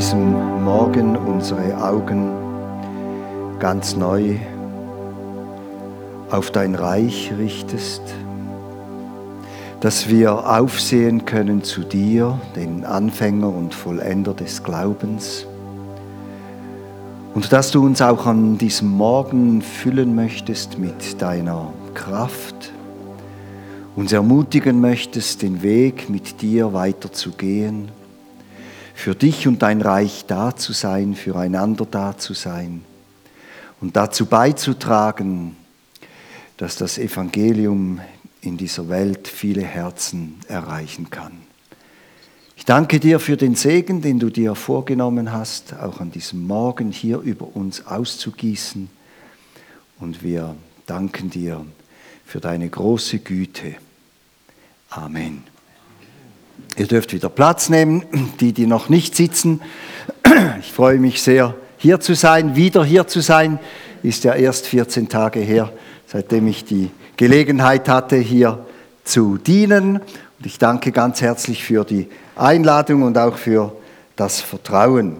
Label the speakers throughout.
Speaker 1: diesem Morgen unsere Augen ganz neu auf dein Reich richtest, dass wir aufsehen können zu dir, den Anfänger und Vollender des Glaubens, und dass du uns auch an diesem Morgen füllen möchtest mit deiner Kraft, uns ermutigen möchtest, den Weg mit dir weiterzugehen, für dich und dein Reich da zu sein, füreinander da zu sein und dazu beizutragen, dass das Evangelium in dieser Welt viele Herzen erreichen kann. Ich danke dir für den Segen, den du dir vorgenommen hast, auch an diesem Morgen hier über uns auszugießen. Und wir danken dir für deine große Güte. Amen. Ihr dürft wieder Platz nehmen, die, die noch nicht sitzen. Ich freue mich sehr, hier zu sein, wieder hier zu sein. Ist ja erst 14 Tage her, seitdem ich die Gelegenheit hatte, hier zu dienen. Und ich danke ganz herzlich für die Einladung und auch für das Vertrauen.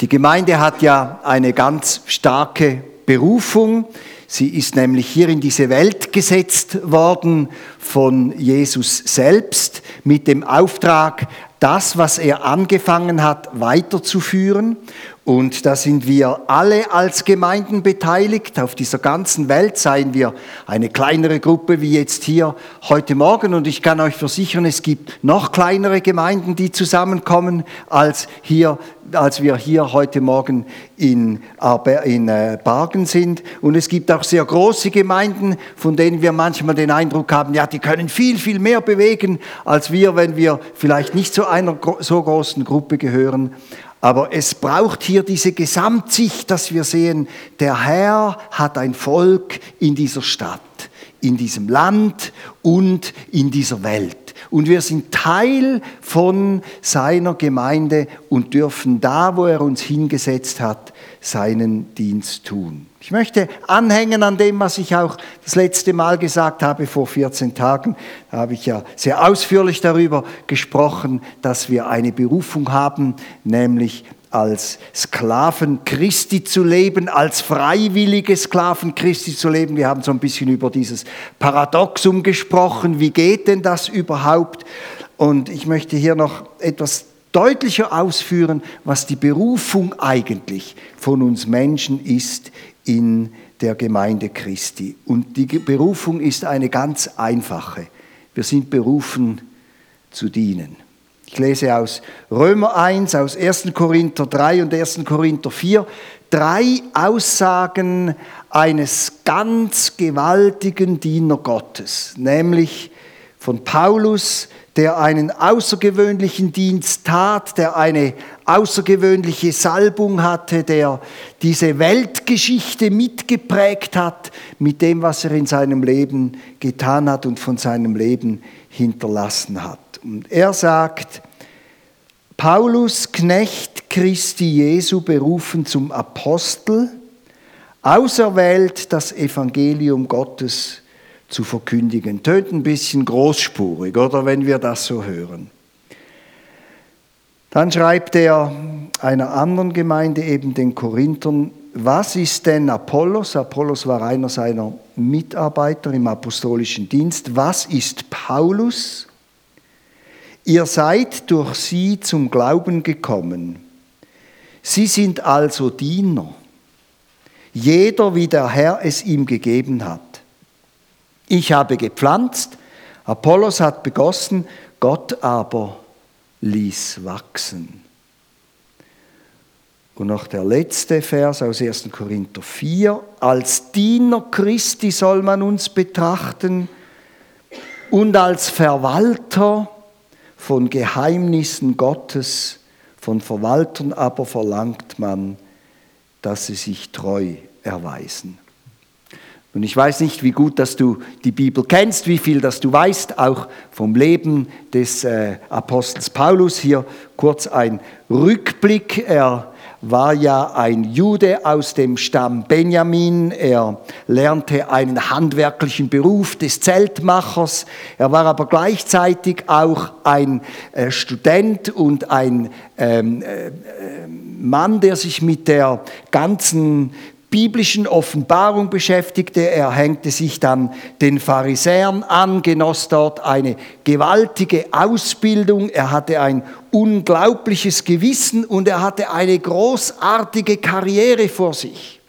Speaker 1: Die Gemeinde hat ja eine ganz starke Berufung. Sie ist nämlich hier in diese Welt gesetzt worden von Jesus selbst mit dem Auftrag, das, was er angefangen hat, weiterzuführen. Und da sind wir alle als Gemeinden beteiligt. Auf dieser ganzen Welt seien wir eine kleinere Gruppe wie jetzt hier heute Morgen. Und ich kann euch versichern, es gibt noch kleinere Gemeinden, die zusammenkommen, als, hier, als wir hier heute Morgen in, in äh, Bargen sind. Und es gibt auch sehr große Gemeinden, von denen wir manchmal den Eindruck haben, ja, die können viel, viel mehr bewegen als wir, wenn wir vielleicht nicht zu einer so großen Gruppe gehören. Aber es braucht hier diese Gesamtsicht, dass wir sehen, der Herr hat ein Volk in dieser Stadt, in diesem Land und in dieser Welt. Und wir sind Teil von seiner Gemeinde und dürfen da, wo er uns hingesetzt hat, seinen Dienst tun. Ich möchte anhängen an dem, was ich auch das letzte Mal gesagt habe, vor 14 Tagen. Da habe ich ja sehr ausführlich darüber gesprochen, dass wir eine Berufung haben, nämlich als Sklaven Christi zu leben, als freiwillige Sklaven Christi zu leben. Wir haben so ein bisschen über dieses Paradoxum gesprochen. Wie geht denn das überhaupt? Und ich möchte hier noch etwas deutlicher ausführen, was die Berufung eigentlich von uns Menschen ist in der Gemeinde Christi. Und die Berufung ist eine ganz einfache. Wir sind berufen zu dienen. Ich lese aus Römer 1, aus 1. Korinther 3 und 1. Korinther 4 drei Aussagen eines ganz gewaltigen Diener Gottes, nämlich von Paulus, der einen außergewöhnlichen Dienst tat, der eine außergewöhnliche Salbung hatte, der diese Weltgeschichte mitgeprägt hat mit dem, was er in seinem Leben getan hat und von seinem Leben hinterlassen hat. Und er sagt, Paulus, Knecht Christi Jesu, berufen zum Apostel, auserwählt, das Evangelium Gottes zu verkündigen. Tönt ein bisschen großspurig, oder wenn wir das so hören. Dann schreibt er einer anderen Gemeinde, eben den Korinthern, was ist denn Apollos? Apollos war einer seiner Mitarbeiter im apostolischen Dienst. Was ist Paulus? Ihr seid durch sie zum Glauben gekommen. Sie sind also Diener, jeder wie der Herr es ihm gegeben hat. Ich habe gepflanzt, Apollos hat begossen, Gott aber ließ wachsen. Und noch der letzte Vers aus 1. Korinther 4. Als Diener Christi soll man uns betrachten und als Verwalter von Geheimnissen Gottes, von Verwaltern aber verlangt man, dass sie sich treu erweisen. Und ich weiß nicht, wie gut, dass du die Bibel kennst, wie viel, dass du weißt, auch vom Leben des äh, Apostels Paulus. Hier kurz ein Rückblick. Er war ja ein Jude aus dem Stamm Benjamin. Er lernte einen handwerklichen Beruf des Zeltmachers. Er war aber gleichzeitig auch ein äh, Student und ein ähm, äh, Mann, der sich mit der ganzen biblischen Offenbarung beschäftigte. Er hängte sich dann den Pharisäern an, genoss dort eine gewaltige Ausbildung. Er hatte ein unglaubliches Gewissen und er hatte eine großartige Karriere vor sich.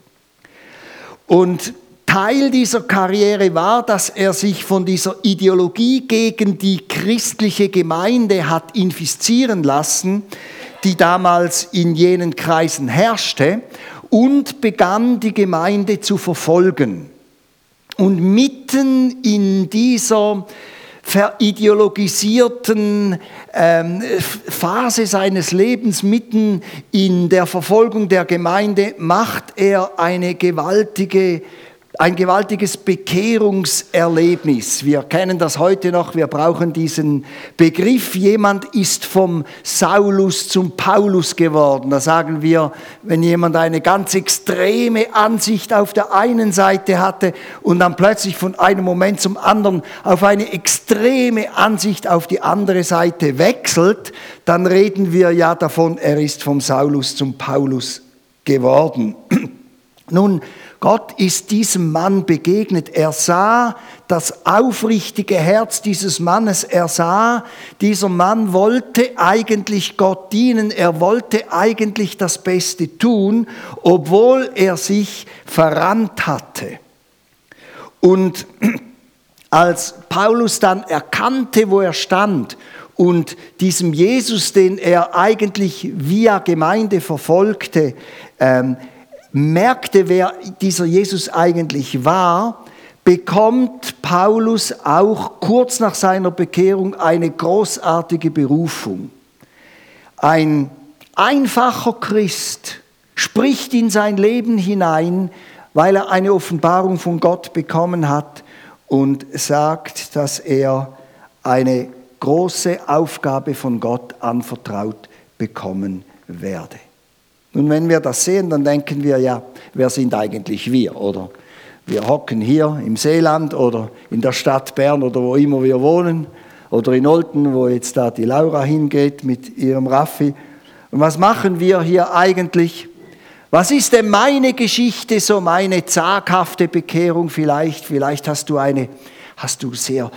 Speaker 1: Und Teil dieser Karriere war, dass er sich von dieser Ideologie gegen die christliche Gemeinde hat infizieren lassen, die damals in jenen Kreisen herrschte und begann die Gemeinde zu verfolgen. Und mitten in dieser verideologisierten ähm, Phase seines Lebens, mitten in der Verfolgung der Gemeinde, macht er eine gewaltige ein gewaltiges Bekehrungserlebnis. Wir kennen das heute noch, wir brauchen diesen Begriff. Jemand ist vom Saulus zum Paulus geworden. Da sagen wir, wenn jemand eine ganz extreme Ansicht auf der einen Seite hatte und dann plötzlich von einem Moment zum anderen auf eine extreme Ansicht auf die andere Seite wechselt, dann reden wir ja davon, er ist vom Saulus zum Paulus geworden. Nun, Gott ist diesem Mann begegnet. Er sah das aufrichtige Herz dieses Mannes. Er sah, dieser Mann wollte eigentlich Gott dienen. Er wollte eigentlich das Beste tun, obwohl er sich verrannt hatte. Und als Paulus dann erkannte, wo er stand und diesem Jesus, den er eigentlich via Gemeinde verfolgte, ähm, merkte, wer dieser Jesus eigentlich war, bekommt Paulus auch kurz nach seiner Bekehrung eine großartige Berufung. Ein einfacher Christ spricht in sein Leben hinein, weil er eine Offenbarung von Gott bekommen hat und sagt, dass er eine große Aufgabe von Gott anvertraut bekommen werde. Nun, wenn wir das sehen, dann denken wir ja, wer sind eigentlich wir? Oder wir hocken hier im Seeland oder in der Stadt Bern oder wo immer wir wohnen oder in Olten, wo jetzt da die Laura hingeht mit ihrem Raffi. Und was machen wir hier eigentlich? Was ist denn meine Geschichte, so meine zaghafte Bekehrung vielleicht? Vielleicht hast du eine, hast du sehr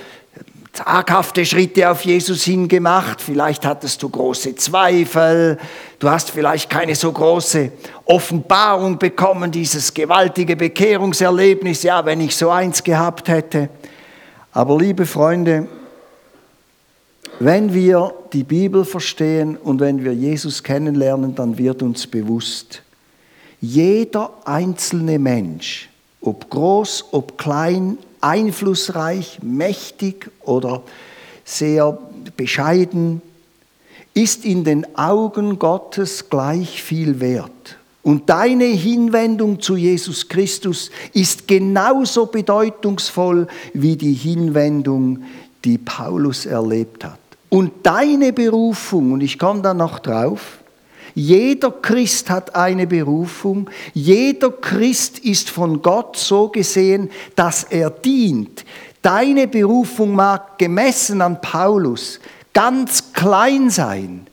Speaker 1: zaghafte Schritte auf Jesus hingemacht, vielleicht hattest du große Zweifel, du hast vielleicht keine so große Offenbarung bekommen, dieses gewaltige Bekehrungserlebnis, ja, wenn ich so eins gehabt hätte. Aber liebe Freunde, wenn wir die Bibel verstehen und wenn wir Jesus kennenlernen, dann wird uns bewusst, jeder einzelne Mensch, ob groß, ob klein, einflussreich, mächtig oder sehr bescheiden, ist in den Augen Gottes gleich viel wert. Und deine Hinwendung zu Jesus Christus ist genauso bedeutungsvoll wie die Hinwendung, die Paulus erlebt hat. Und deine Berufung, und ich komme da noch drauf, jeder Christ hat eine Berufung. Jeder Christ ist von Gott so gesehen, dass er dient. Deine Berufung mag gemessen an Paulus ganz klein sein,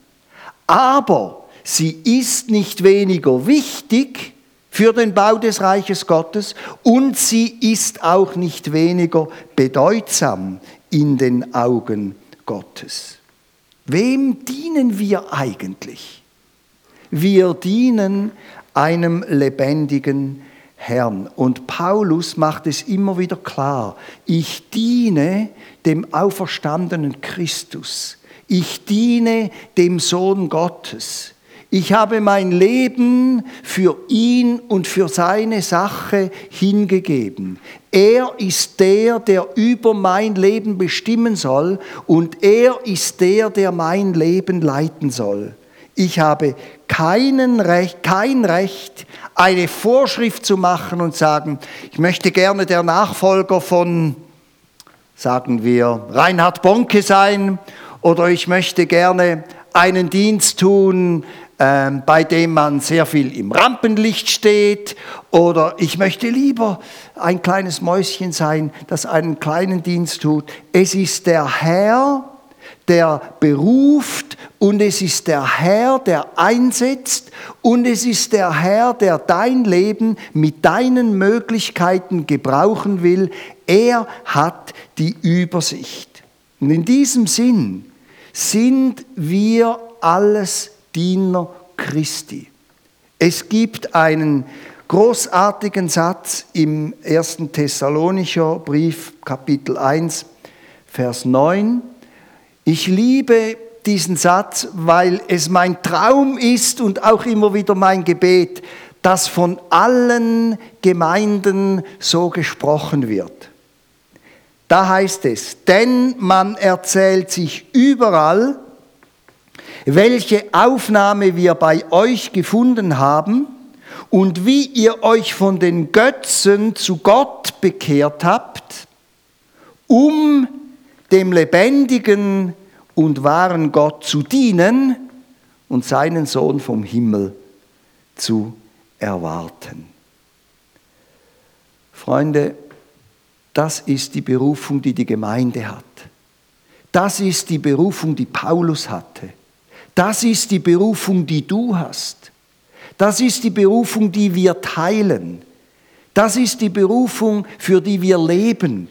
Speaker 1: aber sie ist nicht weniger wichtig für den Bau des Reiches Gottes und sie ist auch nicht weniger bedeutsam in den Augen Gottes. Wem dienen wir eigentlich? Wir dienen einem lebendigen Herrn. Und Paulus macht es immer wieder klar, ich diene dem auferstandenen Christus. Ich diene dem Sohn Gottes. Ich habe mein Leben für ihn und für seine Sache hingegeben. Er ist der, der über mein Leben bestimmen soll und er ist der, der mein Leben leiten soll. Ich habe keinen Recht, kein Recht, eine Vorschrift zu machen und sagen, ich möchte gerne der Nachfolger von, sagen wir, Reinhard Bonke sein oder ich möchte gerne einen Dienst tun, ähm, bei dem man sehr viel im Rampenlicht steht oder ich möchte lieber ein kleines Mäuschen sein, das einen kleinen Dienst tut. Es ist der Herr, der beruft und es ist der Herr, der einsetzt und es ist der Herr, der dein Leben mit deinen Möglichkeiten gebrauchen will. Er hat die Übersicht. Und in diesem Sinn sind wir alles Diener Christi. Es gibt einen großartigen Satz im 1. Thessalonischer Brief, Kapitel 1, Vers 9. Ich liebe diesen Satz, weil es mein Traum ist und auch immer wieder mein Gebet, dass von allen Gemeinden so gesprochen wird. Da heißt es, denn man erzählt sich überall, welche Aufnahme wir bei euch gefunden haben und wie ihr euch von den Götzen zu Gott bekehrt habt, um dem lebendigen und wahren Gott zu dienen und seinen Sohn vom Himmel zu erwarten. Freunde, das ist die Berufung, die die Gemeinde hat. Das ist die Berufung, die Paulus hatte. Das ist die Berufung, die du hast. Das ist die Berufung, die wir teilen. Das ist die Berufung, für die wir leben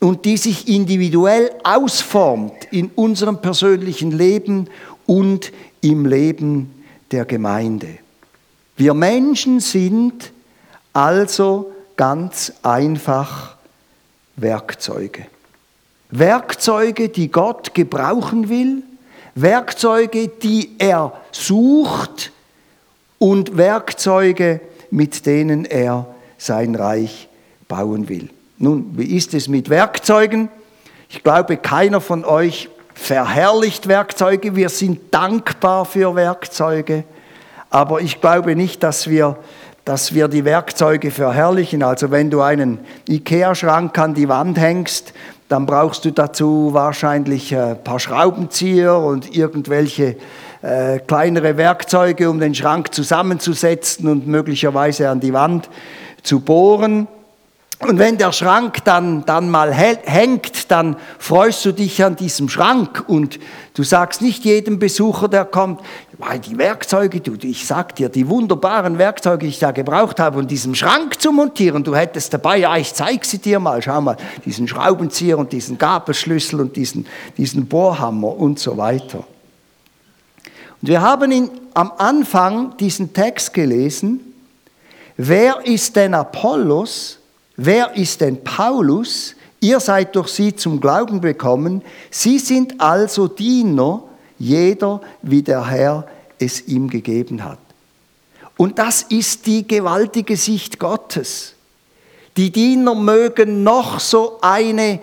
Speaker 1: und die sich individuell ausformt in unserem persönlichen Leben und im Leben der Gemeinde. Wir Menschen sind also ganz einfach Werkzeuge. Werkzeuge, die Gott gebrauchen will, Werkzeuge, die er sucht und Werkzeuge, mit denen er sein Reich bauen will. Nun, wie ist es mit Werkzeugen? Ich glaube, keiner von euch verherrlicht Werkzeuge. Wir sind dankbar für Werkzeuge. Aber ich glaube nicht, dass wir, dass wir die Werkzeuge verherrlichen. Also wenn du einen Ikea-Schrank an die Wand hängst, dann brauchst du dazu wahrscheinlich ein paar Schraubenzieher und irgendwelche äh, kleinere Werkzeuge, um den Schrank zusammenzusetzen und möglicherweise an die Wand zu bohren. Und wenn der Schrank dann, dann mal hängt, dann freust du dich an diesem Schrank und du sagst nicht jedem Besucher, der kommt, weil die Werkzeuge, du, ich sag dir, die wunderbaren Werkzeuge, die ich da gebraucht habe, um diesen Schrank zu montieren, du hättest dabei, ja, ich zeig sie dir mal, schau mal, diesen Schraubenzieher und diesen Gabelschlüssel und diesen, diesen Bohrhammer und so weiter. Und wir haben in, am Anfang diesen Text gelesen, wer ist denn Apollos? Wer ist denn Paulus? Ihr seid durch sie zum Glauben gekommen. Sie sind also Diener, jeder wie der Herr es ihm gegeben hat. Und das ist die gewaltige Sicht Gottes. Die Diener mögen noch so eine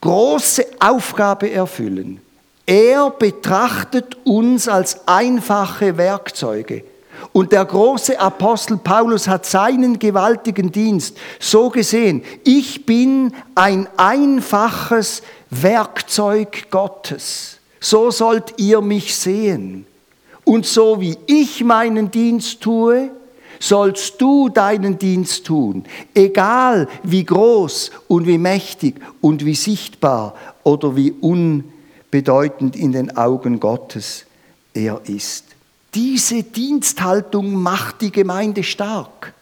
Speaker 1: große Aufgabe erfüllen. Er betrachtet uns als einfache Werkzeuge. Und der große Apostel Paulus hat seinen gewaltigen Dienst so gesehen. Ich bin ein einfaches Werkzeug Gottes. So sollt ihr mich sehen. Und so wie ich meinen Dienst tue, sollst du deinen Dienst tun, egal wie groß und wie mächtig und wie sichtbar oder wie unbedeutend in den Augen Gottes er ist. Diese Diensthaltung macht die Gemeinde stark.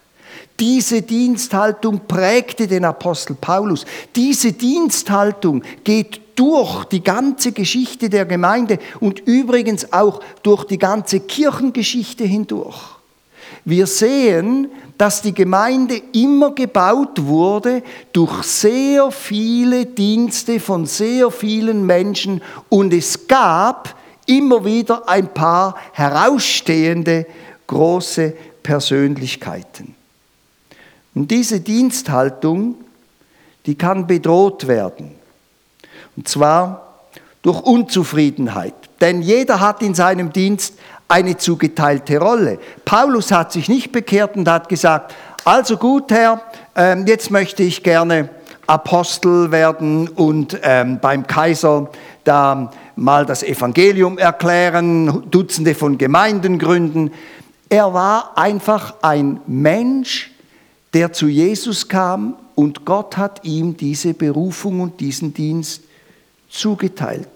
Speaker 1: Diese Diensthaltung prägte den Apostel Paulus. Diese Diensthaltung geht durch die ganze Geschichte der Gemeinde und übrigens auch durch die ganze Kirchengeschichte hindurch. Wir sehen, dass die Gemeinde immer gebaut wurde durch sehr viele Dienste von sehr vielen Menschen und es gab immer wieder ein paar herausstehende große Persönlichkeiten. Und diese Diensthaltung, die kann bedroht werden. Und zwar durch Unzufriedenheit. Denn jeder hat in seinem Dienst eine zugeteilte Rolle. Paulus hat sich nicht bekehrt und hat gesagt, also gut, Herr, ähm, jetzt möchte ich gerne Apostel werden und ähm, beim Kaiser da mal das Evangelium erklären, Dutzende von Gemeinden gründen. Er war einfach ein Mensch, der zu Jesus kam und Gott hat ihm diese Berufung und diesen Dienst zugeteilt.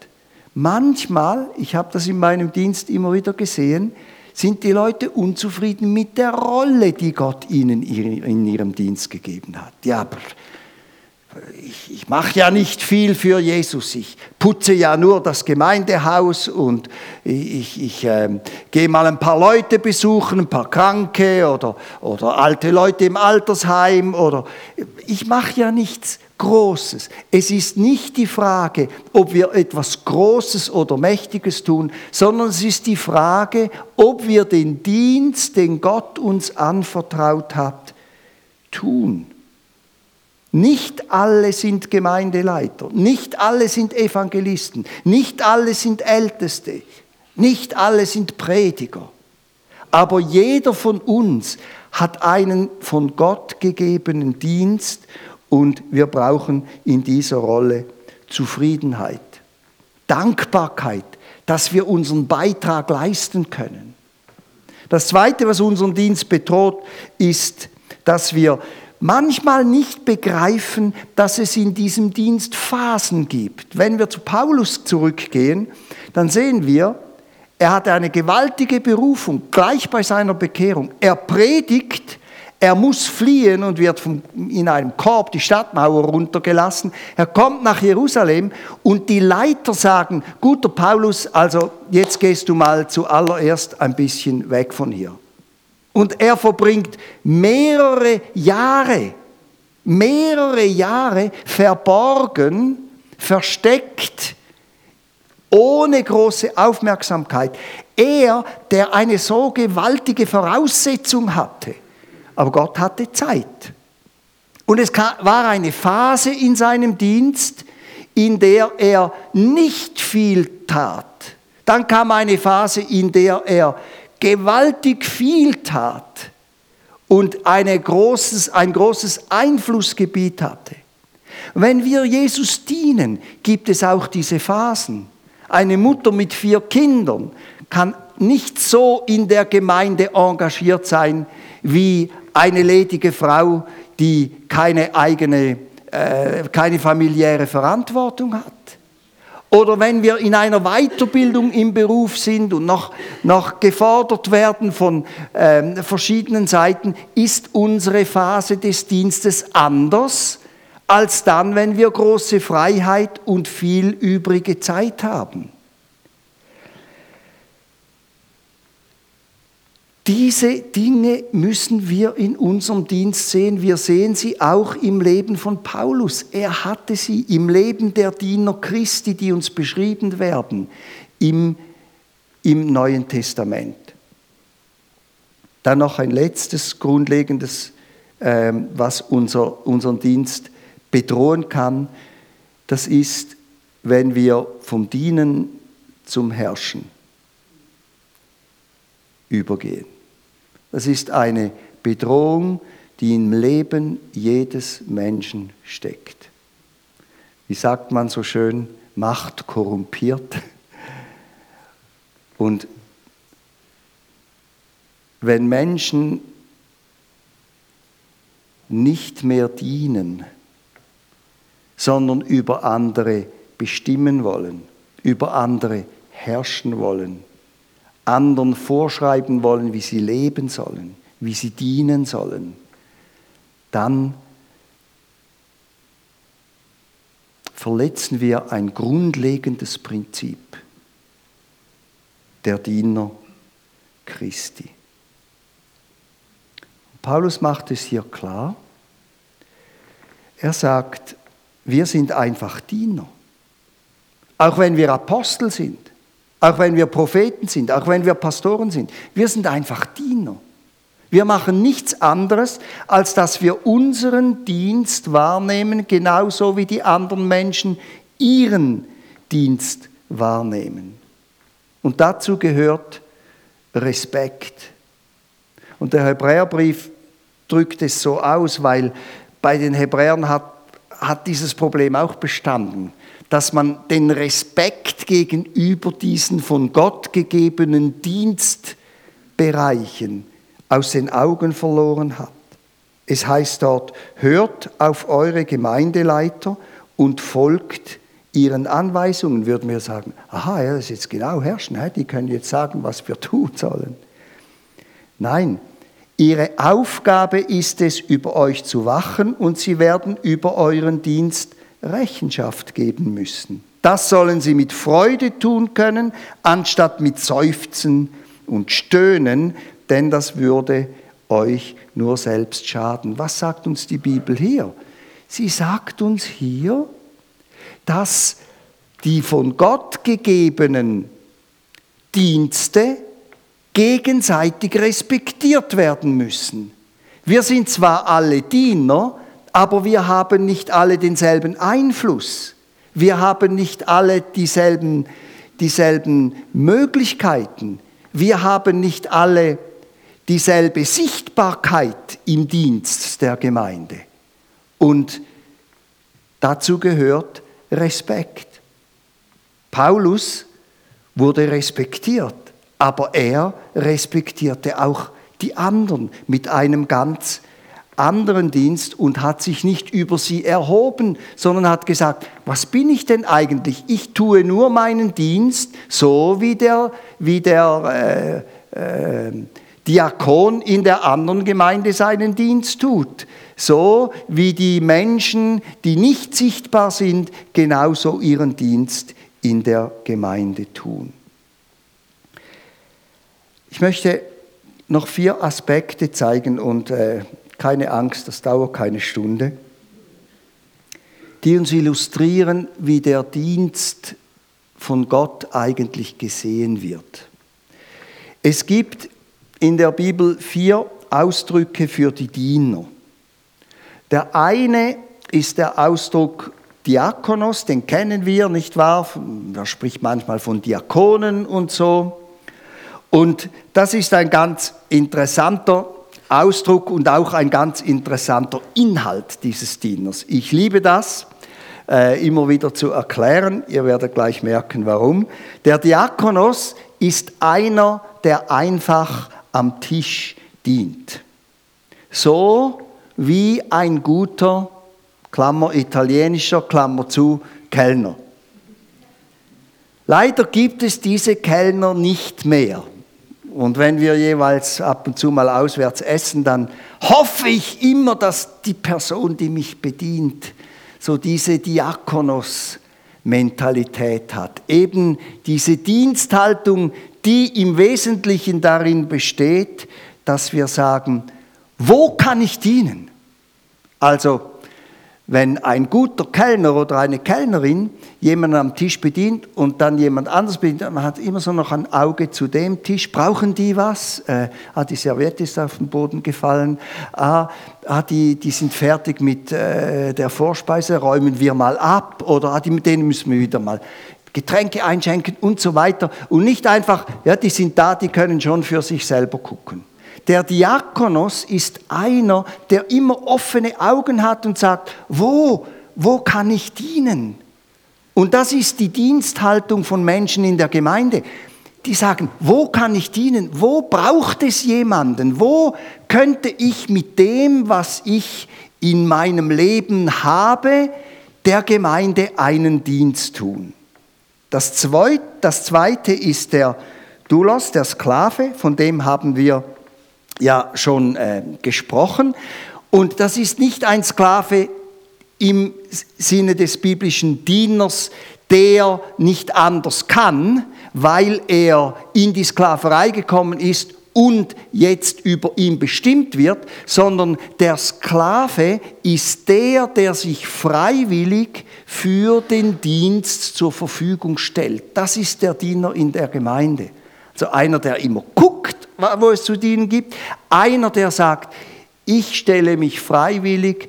Speaker 1: Manchmal, ich habe das in meinem Dienst immer wieder gesehen, sind die Leute unzufrieden mit der Rolle, die Gott ihnen in ihrem Dienst gegeben hat. Ja, aber ich, ich mache ja nicht viel für Jesus. Ich putze ja nur das Gemeindehaus und ich, ich äh, gehe mal ein paar Leute besuchen, ein paar Kranke oder, oder alte Leute im Altersheim oder ich mache ja nichts Großes. Es ist nicht die Frage, ob wir etwas Großes oder Mächtiges tun, sondern es ist die Frage, ob wir den Dienst, den Gott uns anvertraut hat, tun. Nicht alle sind Gemeindeleiter, nicht alle sind Evangelisten, nicht alle sind Älteste, nicht alle sind Prediger. Aber jeder von uns hat einen von Gott gegebenen Dienst und wir brauchen in dieser Rolle Zufriedenheit, Dankbarkeit, dass wir unseren Beitrag leisten können. Das Zweite, was unseren Dienst bedroht, ist, dass wir manchmal nicht begreifen, dass es in diesem Dienst Phasen gibt. Wenn wir zu Paulus zurückgehen, dann sehen wir, er hatte eine gewaltige Berufung gleich bei seiner Bekehrung. Er predigt, er muss fliehen und wird in einem Korb die Stadtmauer runtergelassen. Er kommt nach Jerusalem und die Leiter sagen, guter Paulus, also jetzt gehst du mal zuallererst ein bisschen weg von hier. Und er verbringt mehrere Jahre, mehrere Jahre verborgen, versteckt, ohne große Aufmerksamkeit. Er, der eine so gewaltige Voraussetzung hatte, aber Gott hatte Zeit. Und es war eine Phase in seinem Dienst, in der er nicht viel tat. Dann kam eine Phase, in der er gewaltig viel tat und eine großes, ein großes Einflussgebiet hatte. Wenn wir Jesus dienen, gibt es auch diese Phasen. Eine Mutter mit vier Kindern kann nicht so in der Gemeinde engagiert sein wie eine ledige Frau, die keine eigene, äh, keine familiäre Verantwortung hat. Oder wenn wir in einer Weiterbildung im Beruf sind und noch, noch gefordert werden von ähm, verschiedenen Seiten, ist unsere Phase des Dienstes anders als dann, wenn wir große Freiheit und viel übrige Zeit haben. Diese Dinge müssen wir in unserem Dienst sehen. Wir sehen sie auch im Leben von Paulus. Er hatte sie im Leben der Diener Christi, die uns beschrieben werden im, im Neuen Testament. Dann noch ein letztes grundlegendes, ähm, was unser, unseren Dienst bedrohen kann. Das ist, wenn wir vom Dienen zum Herrschen übergehen. Das ist eine Bedrohung, die im Leben jedes Menschen steckt. Wie sagt man so schön, Macht korrumpiert. Und wenn Menschen nicht mehr dienen, sondern über andere bestimmen wollen, über andere herrschen wollen, anderen vorschreiben wollen, wie sie leben sollen, wie sie dienen sollen, dann verletzen wir ein grundlegendes Prinzip der Diener Christi. Paulus macht es hier klar. Er sagt, wir sind einfach Diener. Auch wenn wir Apostel sind. Auch wenn wir Propheten sind, auch wenn wir Pastoren sind. Wir sind einfach Diener. Wir machen nichts anderes, als dass wir unseren Dienst wahrnehmen, genauso wie die anderen Menschen ihren Dienst wahrnehmen. Und dazu gehört Respekt. Und der Hebräerbrief drückt es so aus, weil bei den Hebräern hat, hat dieses Problem auch bestanden, dass man den Respekt gegenüber diesen von Gott gegebenen Dienstbereichen aus den Augen verloren hat. Es heißt dort, hört auf eure Gemeindeleiter und folgt ihren Anweisungen, würden wir sagen, aha, ja, das ist jetzt genau herrschen, die können jetzt sagen, was wir tun sollen. Nein, ihre Aufgabe ist es, über euch zu wachen und sie werden über euren Dienst Rechenschaft geben müssen. Das sollen sie mit Freude tun können, anstatt mit Seufzen und Stöhnen, denn das würde euch nur selbst schaden. Was sagt uns die Bibel hier? Sie sagt uns hier, dass die von Gott gegebenen Dienste gegenseitig respektiert werden müssen. Wir sind zwar alle Diener, aber wir haben nicht alle denselben Einfluss. Wir haben nicht alle dieselben, dieselben Möglichkeiten. Wir haben nicht alle dieselbe Sichtbarkeit im Dienst der Gemeinde. Und dazu gehört Respekt. Paulus wurde respektiert, aber er respektierte auch die anderen mit einem ganz anderen Dienst und hat sich nicht über sie erhoben, sondern hat gesagt, was bin ich denn eigentlich? Ich tue nur meinen Dienst so, wie der, wie der äh, äh, Diakon in der anderen Gemeinde seinen Dienst tut. So wie die Menschen, die nicht sichtbar sind, genauso ihren Dienst in der Gemeinde tun. Ich möchte noch vier Aspekte zeigen und äh, keine Angst, das dauert keine Stunde, die uns illustrieren, wie der Dienst von Gott eigentlich gesehen wird. Es gibt in der Bibel vier Ausdrücke für die Diener. Der eine ist der Ausdruck Diakonos, den kennen wir, nicht wahr? Da spricht manchmal von Diakonen und so. Und das ist ein ganz interessanter Ausdruck und auch ein ganz interessanter Inhalt dieses Dieners. Ich liebe das, äh, immer wieder zu erklären. Ihr werdet gleich merken, warum. Der Diakonos ist einer, der einfach am Tisch dient. So wie ein guter, Klammer italienischer, Klammer zu, Kellner. Leider gibt es diese Kellner nicht mehr. Und wenn wir jeweils ab und zu mal auswärts essen, dann hoffe ich immer, dass die Person, die mich bedient, so diese Diakonos-Mentalität hat. Eben diese Diensthaltung, die im Wesentlichen darin besteht, dass wir sagen, wo kann ich dienen? Also wenn ein guter Kellner oder eine Kellnerin jemanden am Tisch bedient und dann jemand anders bedient, man hat immer so noch ein Auge zu dem Tisch. Brauchen die was? Äh, ah, die Serviette ist auf den Boden gefallen. Ah, ah die, die sind fertig mit äh, der Vorspeise, räumen wir mal ab. Oder ah, die, mit denen müssen wir wieder mal Getränke einschenken und so weiter. Und nicht einfach, ja, die sind da, die können schon für sich selber gucken. Der Diakonos ist einer, der immer offene Augen hat und sagt, wo, wo kann ich dienen? Und das ist die Diensthaltung von Menschen in der Gemeinde. Die sagen, wo kann ich dienen? Wo braucht es jemanden? Wo könnte ich mit dem, was ich in meinem Leben habe, der Gemeinde einen Dienst tun? Das zweite, ist der Doulos, der Sklave, von dem haben wir ja schon äh, gesprochen. Und das ist nicht ein Sklave im Sinne des biblischen Dieners, der nicht anders kann, weil er in die Sklaverei gekommen ist und jetzt über ihn bestimmt wird, sondern der Sklave ist der, der sich freiwillig für den Dienst zur Verfügung stellt. Das ist der Diener in der Gemeinde. Also einer, der immer guckt, wo es zu dienen gibt. Einer, der sagt, ich stelle mich freiwillig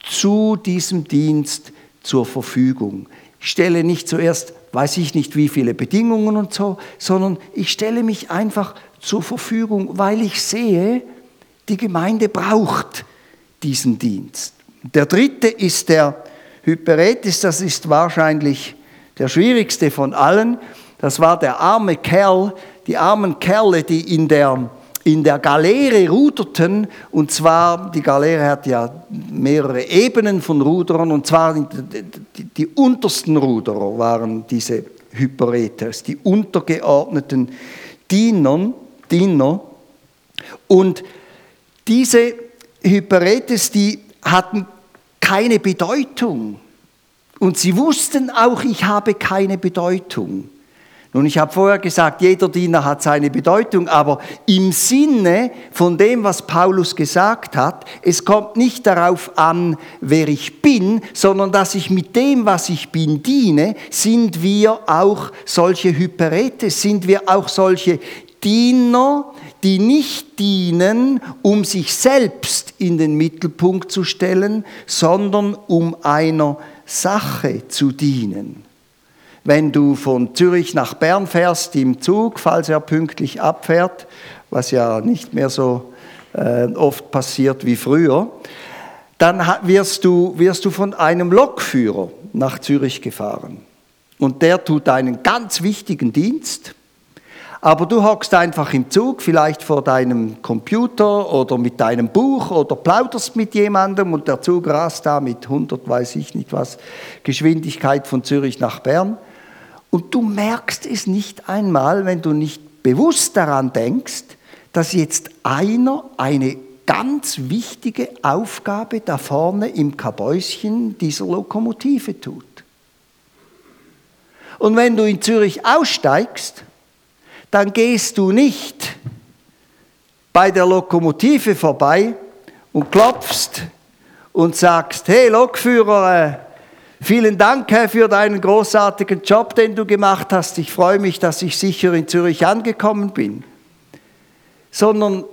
Speaker 1: zu diesem Dienst zur Verfügung. Ich stelle nicht zuerst weiß ich nicht wie viele Bedingungen und so, sondern ich stelle mich einfach zur Verfügung, weil ich sehe, die Gemeinde braucht diesen Dienst. Der dritte ist der Hyperetis, das ist wahrscheinlich der schwierigste von allen. Das war der arme Kerl, die armen Kerle, die in der, in der Galeere ruderten. Und zwar, die Galeere hat ja mehrere Ebenen von Ruderern. Und zwar die, die, untersten Ruderer waren diese Hyperetes, die untergeordneten Dienern, Diener. Und diese Hyperetes, die hatten keine Bedeutung. Und sie wussten auch, ich habe keine Bedeutung. Nun, ich habe vorher gesagt, jeder Diener hat seine Bedeutung, aber im Sinne von dem, was Paulus gesagt hat, es kommt nicht darauf an, wer ich bin, sondern dass ich mit dem, was ich bin, diene, sind wir auch solche Hyperete, sind wir auch solche Diener, die nicht dienen, um sich selbst in den Mittelpunkt zu stellen, sondern um einer Sache zu dienen. Wenn du von Zürich nach Bern fährst im Zug, falls er pünktlich abfährt, was ja nicht mehr so äh, oft passiert wie früher, dann wirst du, wirst du von einem Lokführer nach Zürich gefahren. Und der tut einen ganz wichtigen Dienst. Aber du hockst einfach im Zug, vielleicht vor deinem Computer oder mit deinem Buch oder plauderst mit jemandem und der Zug rast da mit 100, weiß ich nicht was, Geschwindigkeit von Zürich nach Bern. Und du merkst es nicht einmal, wenn du nicht bewusst daran denkst, dass jetzt einer eine ganz wichtige Aufgabe da vorne im Kabäuschen dieser Lokomotive tut. Und wenn du in Zürich aussteigst, dann gehst du nicht bei der Lokomotive vorbei und klopfst und sagst, hey Lokführer, Vielen Dank, Herr, für deinen großartigen Job, den du gemacht hast. Ich freue mich, dass ich sicher in Zürich angekommen bin. Sondern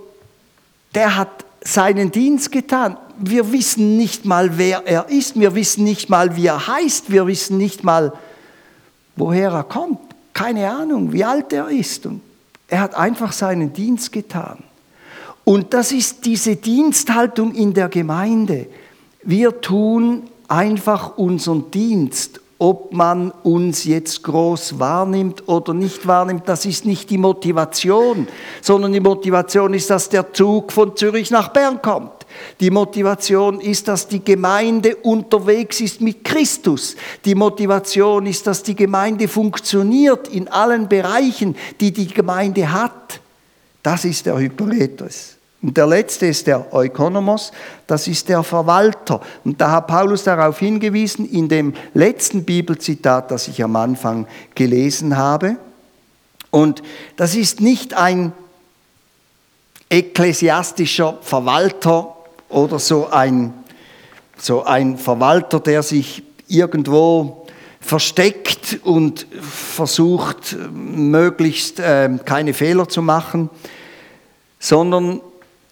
Speaker 1: der hat seinen Dienst getan. Wir wissen nicht mal, wer er ist. Wir wissen nicht mal, wie er heißt. Wir wissen nicht mal, woher er kommt. Keine Ahnung, wie alt er ist. Und er hat einfach seinen Dienst getan. Und das ist diese Diensthaltung in der Gemeinde. Wir tun einfach unseren Dienst, ob man uns jetzt groß wahrnimmt oder nicht wahrnimmt, das ist nicht die Motivation, sondern die Motivation ist, dass der Zug von Zürich nach Bern kommt. Die Motivation ist, dass die Gemeinde unterwegs ist mit Christus. Die Motivation ist, dass die Gemeinde funktioniert in allen Bereichen, die die Gemeinde hat. Das ist der Hyporetos. Und der letzte ist der Ökonomos, das ist der Verwalter. Und da hat Paulus darauf hingewiesen in dem letzten Bibelzitat, das ich am Anfang gelesen habe. Und das ist nicht ein ekklesiastischer Verwalter oder so ein, so ein Verwalter, der sich irgendwo versteckt und versucht, möglichst äh, keine Fehler zu machen, sondern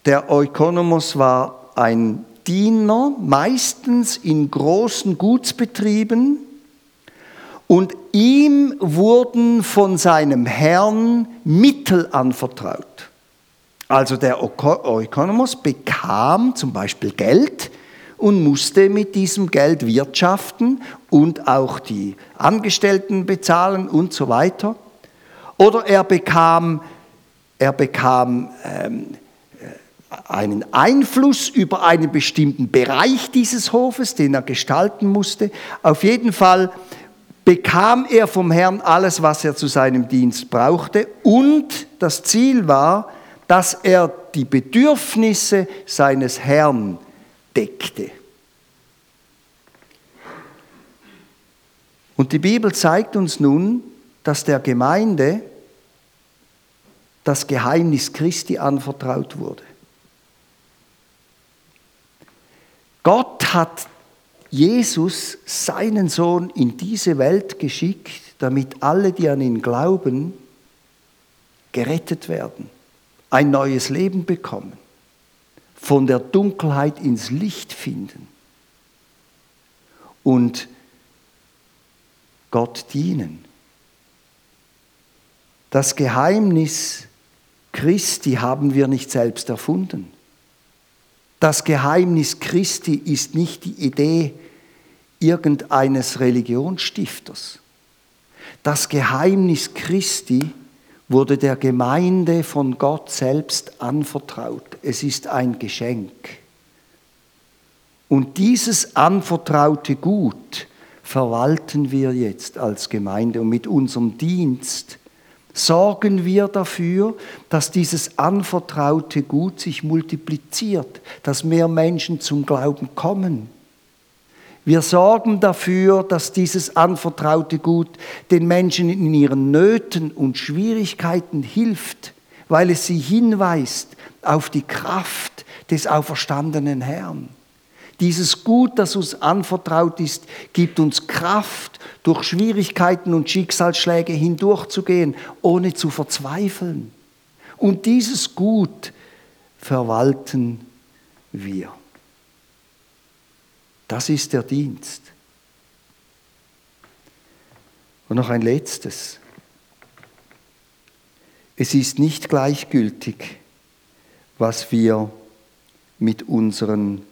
Speaker 1: der Ökonomos war ein Diener, meistens in großen Gutsbetrieben, und ihm wurden von seinem Herrn Mittel anvertraut. Also der Ökonomos bekam zum Beispiel Geld und musste mit diesem Geld wirtschaften und auch die Angestellten bezahlen und so weiter. Oder er bekam, er bekam ähm, einen Einfluss über einen bestimmten Bereich dieses Hofes, den er gestalten musste. Auf jeden Fall bekam er vom Herrn alles, was er zu seinem Dienst brauchte und das Ziel war, dass er die Bedürfnisse seines Herrn deckte. Und die Bibel zeigt uns nun, dass der Gemeinde das Geheimnis Christi anvertraut wurde. Gott hat Jesus, seinen Sohn, in diese Welt geschickt, damit alle, die an ihn glauben, gerettet werden, ein neues Leben bekommen, von der Dunkelheit ins Licht finden und Gott dienen. Das Geheimnis Christi haben wir nicht selbst erfunden. Das Geheimnis Christi ist nicht die Idee irgendeines Religionsstifters. Das Geheimnis Christi wurde der Gemeinde von Gott selbst anvertraut. Es ist ein Geschenk. Und dieses anvertraute Gut verwalten wir jetzt als Gemeinde und mit unserem Dienst sorgen wir dafür, dass dieses anvertraute Gut sich multipliziert, dass mehr Menschen zum Glauben kommen. Wir sorgen dafür, dass dieses anvertraute Gut den Menschen in ihren Nöten und Schwierigkeiten hilft, weil es sie hinweist auf die Kraft des auferstandenen Herrn. Dieses Gut, das uns anvertraut ist, gibt uns Kraft, durch Schwierigkeiten und Schicksalsschläge hindurchzugehen, ohne zu verzweifeln. Und dieses Gut verwalten wir. Das ist der Dienst. Und noch ein letztes. Es ist nicht gleichgültig, was wir mit unseren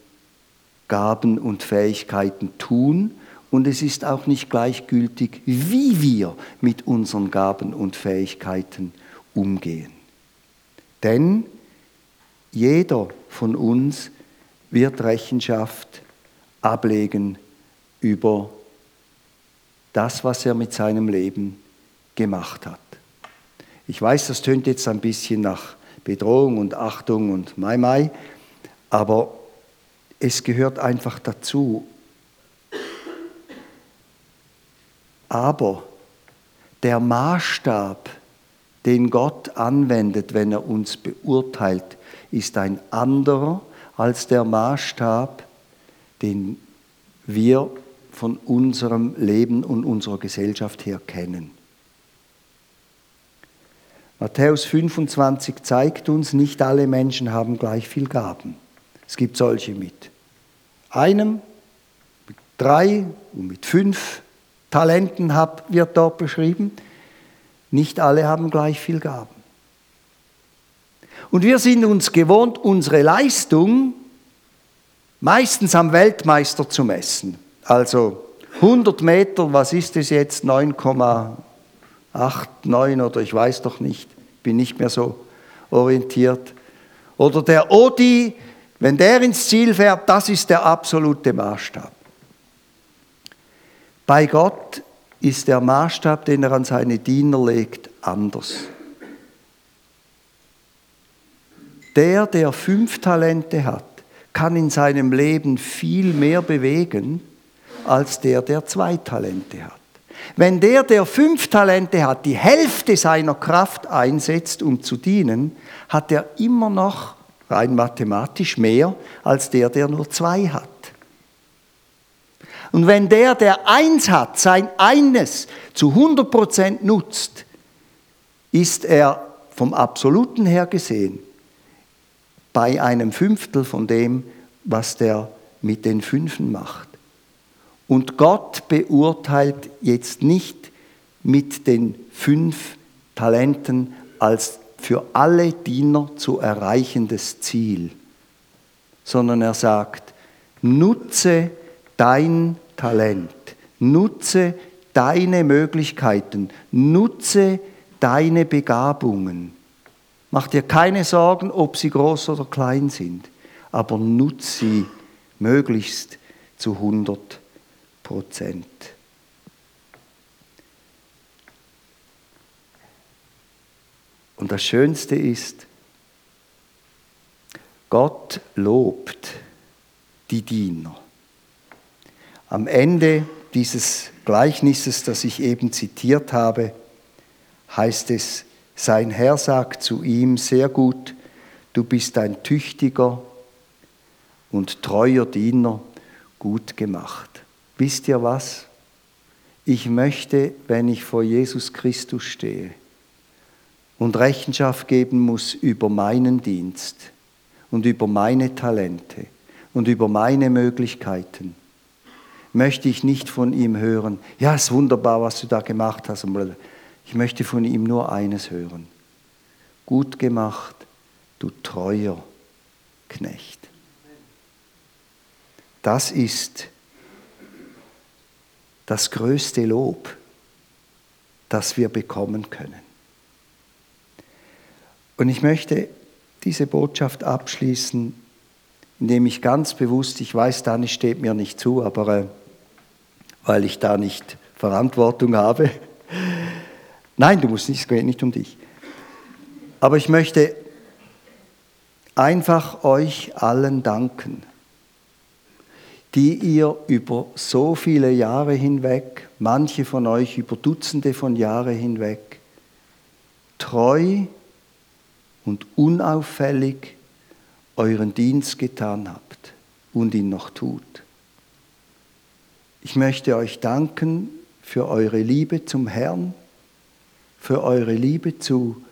Speaker 1: Gaben und Fähigkeiten tun und es ist auch nicht gleichgültig, wie wir mit unseren Gaben und Fähigkeiten umgehen. Denn jeder von uns wird Rechenschaft ablegen über das, was er mit seinem Leben gemacht hat. Ich weiß, das tönt jetzt ein bisschen nach Bedrohung und Achtung und Mai Mai, aber es gehört einfach dazu. Aber der Maßstab, den Gott anwendet, wenn er uns beurteilt, ist ein anderer als der Maßstab, den wir von unserem Leben und unserer Gesellschaft her kennen. Matthäus 25 zeigt uns, nicht alle Menschen haben gleich viel Gaben. Es gibt solche mit einem, mit drei und mit fünf Talenten wird dort beschrieben. Nicht alle haben gleich viel Gaben. Und wir sind uns gewohnt, unsere Leistung meistens am Weltmeister zu messen. Also 100 Meter, was ist es jetzt? 9,8, 9 oder ich weiß doch nicht, bin nicht mehr so orientiert. Oder der Odi wenn der ins Ziel fährt, das ist der absolute Maßstab. Bei Gott ist der Maßstab, den er an seine Diener legt, anders. Der, der fünf Talente hat, kann in seinem Leben viel mehr bewegen als der, der zwei Talente hat. Wenn der, der fünf Talente hat, die Hälfte seiner Kraft einsetzt, um zu dienen, hat er immer noch rein mathematisch mehr als der, der nur zwei hat. Und wenn der, der eins hat, sein eines zu 100% nutzt, ist er vom Absoluten her gesehen bei einem Fünftel von dem, was der mit den Fünfen macht. Und Gott beurteilt jetzt nicht mit den fünf Talenten als für alle Diener zu erreichendes Ziel, sondern er sagt, nutze dein Talent, nutze deine Möglichkeiten, nutze deine Begabungen. Mach dir keine Sorgen, ob sie groß oder klein sind, aber nutze sie möglichst zu 100 Prozent. Und das Schönste ist, Gott lobt die Diener. Am Ende dieses Gleichnisses, das ich eben zitiert habe, heißt es, sein Herr sagt zu ihm, sehr gut, du bist ein tüchtiger und treuer Diener, gut gemacht. Wisst ihr was? Ich möchte, wenn ich vor Jesus Christus stehe, und Rechenschaft geben muss über meinen Dienst und über meine Talente und über meine Möglichkeiten, möchte ich nicht von ihm hören, ja, es ist wunderbar, was du da gemacht hast. Ich möchte von ihm nur eines hören. Gut gemacht, du treuer Knecht. Das ist das größte Lob, das wir bekommen können. Und ich möchte diese Botschaft abschließen, indem ich ganz bewusst, ich weiß, Dani steht mir nicht zu, aber äh, weil ich da nicht Verantwortung habe. Nein, du musst nicht, es geht nicht um dich. Aber ich möchte einfach euch allen danken, die ihr über so viele Jahre hinweg, manche von euch über Dutzende von Jahren hinweg, treu und unauffällig euren Dienst getan habt und ihn noch tut. Ich möchte euch danken für eure Liebe zum Herrn, für eure Liebe zu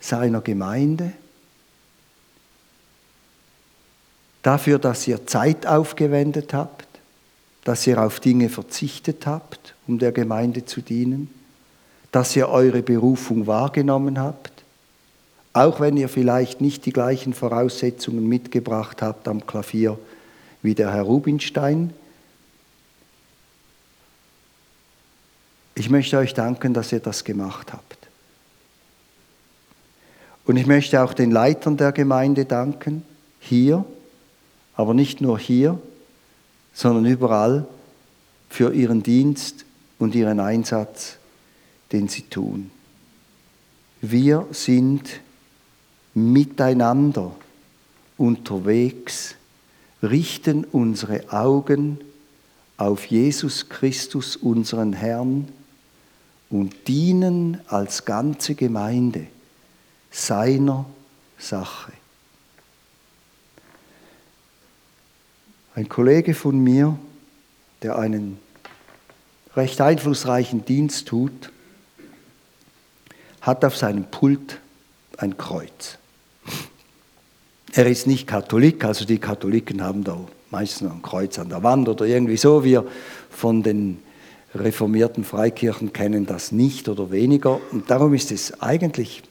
Speaker 1: seiner Gemeinde, dafür, dass ihr Zeit aufgewendet habt, dass ihr auf Dinge verzichtet habt, um der Gemeinde zu dienen, dass ihr eure Berufung wahrgenommen habt, auch wenn ihr vielleicht nicht die gleichen Voraussetzungen mitgebracht habt am Klavier wie der Herr Rubinstein. Ich möchte euch danken, dass ihr das gemacht habt. Und ich möchte auch den Leitern der Gemeinde danken, hier, aber nicht nur hier, sondern überall für ihren Dienst und ihren Einsatz, den sie tun. Wir sind miteinander unterwegs, richten unsere Augen auf Jesus Christus, unseren Herrn, und dienen als ganze Gemeinde seiner Sache. Ein Kollege von mir, der einen recht einflussreichen Dienst tut, hat auf seinem Pult ein Kreuz. Er ist nicht Katholik, also die Katholiken haben da meistens ein Kreuz an der Wand oder irgendwie so. Wir von den reformierten Freikirchen kennen das nicht oder weniger. Und darum ist es eigentlich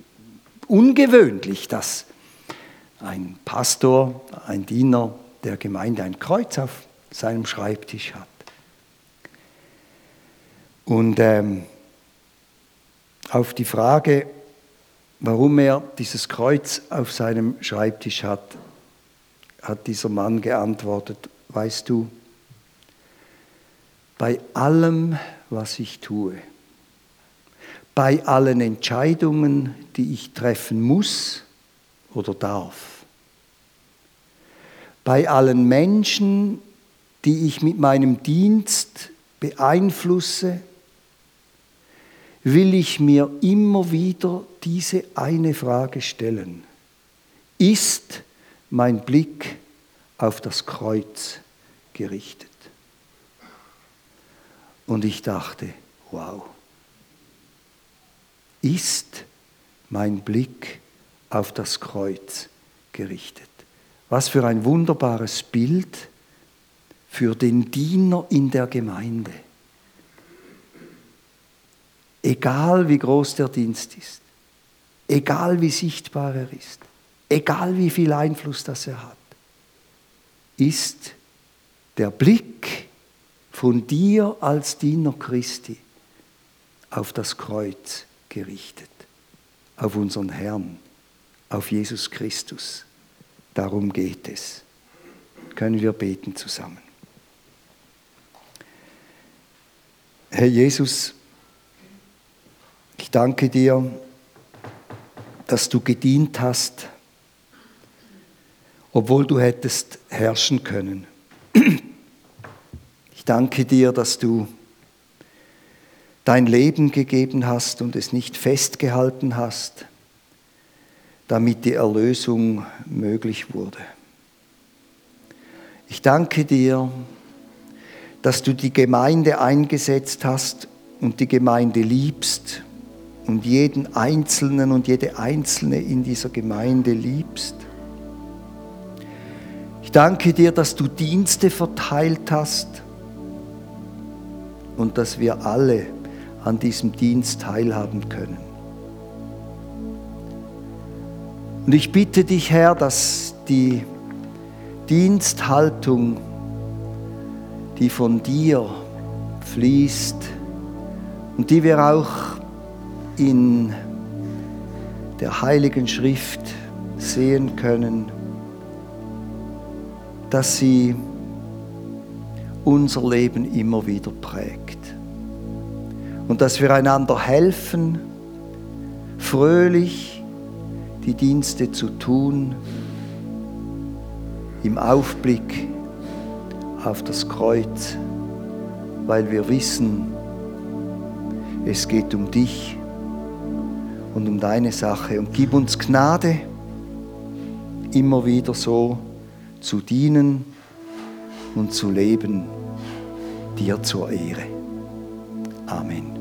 Speaker 1: ungewöhnlich, dass ein Pastor, ein Diener der Gemeinde ein Kreuz auf seinem Schreibtisch hat. Und ähm, auf die Frage, warum er dieses Kreuz auf seinem Schreibtisch hat, hat dieser Mann geantwortet, weißt du, bei allem, was ich tue, bei allen Entscheidungen, die ich treffen muss oder darf, bei allen Menschen, die ich mit meinem Dienst beeinflusse, will ich mir immer wieder diese eine Frage stellen. Ist mein Blick auf das Kreuz gerichtet? Und ich dachte, wow, ist mein Blick auf das Kreuz gerichtet? Was für ein wunderbares Bild für den Diener in der Gemeinde. Egal wie groß der Dienst ist, egal wie sichtbar er ist, egal wie viel Einfluss das er hat, ist der Blick von dir als Diener Christi auf das Kreuz gerichtet, auf unseren Herrn, auf Jesus Christus. Darum geht es. Können wir beten zusammen. Herr Jesus, ich danke dir, dass du gedient hast, obwohl du hättest herrschen können. Ich danke dir, dass du dein Leben gegeben hast und es nicht festgehalten hast, damit die Erlösung möglich wurde. Ich danke dir, dass du die Gemeinde eingesetzt hast und die Gemeinde liebst und jeden Einzelnen und jede Einzelne in dieser Gemeinde liebst. Ich danke dir, dass du Dienste verteilt hast und dass wir alle an diesem Dienst teilhaben können. Und ich bitte dich, Herr, dass die Diensthaltung, die von dir fließt und die wir auch in der Heiligen Schrift sehen können, dass sie unser Leben immer wieder prägt. Und dass wir einander helfen, fröhlich die Dienste zu tun, im Aufblick auf das Kreuz, weil wir wissen, es geht um dich und um deine Sache. Und gib uns Gnade, immer wieder so zu dienen und zu leben, dir zur Ehre. Amen.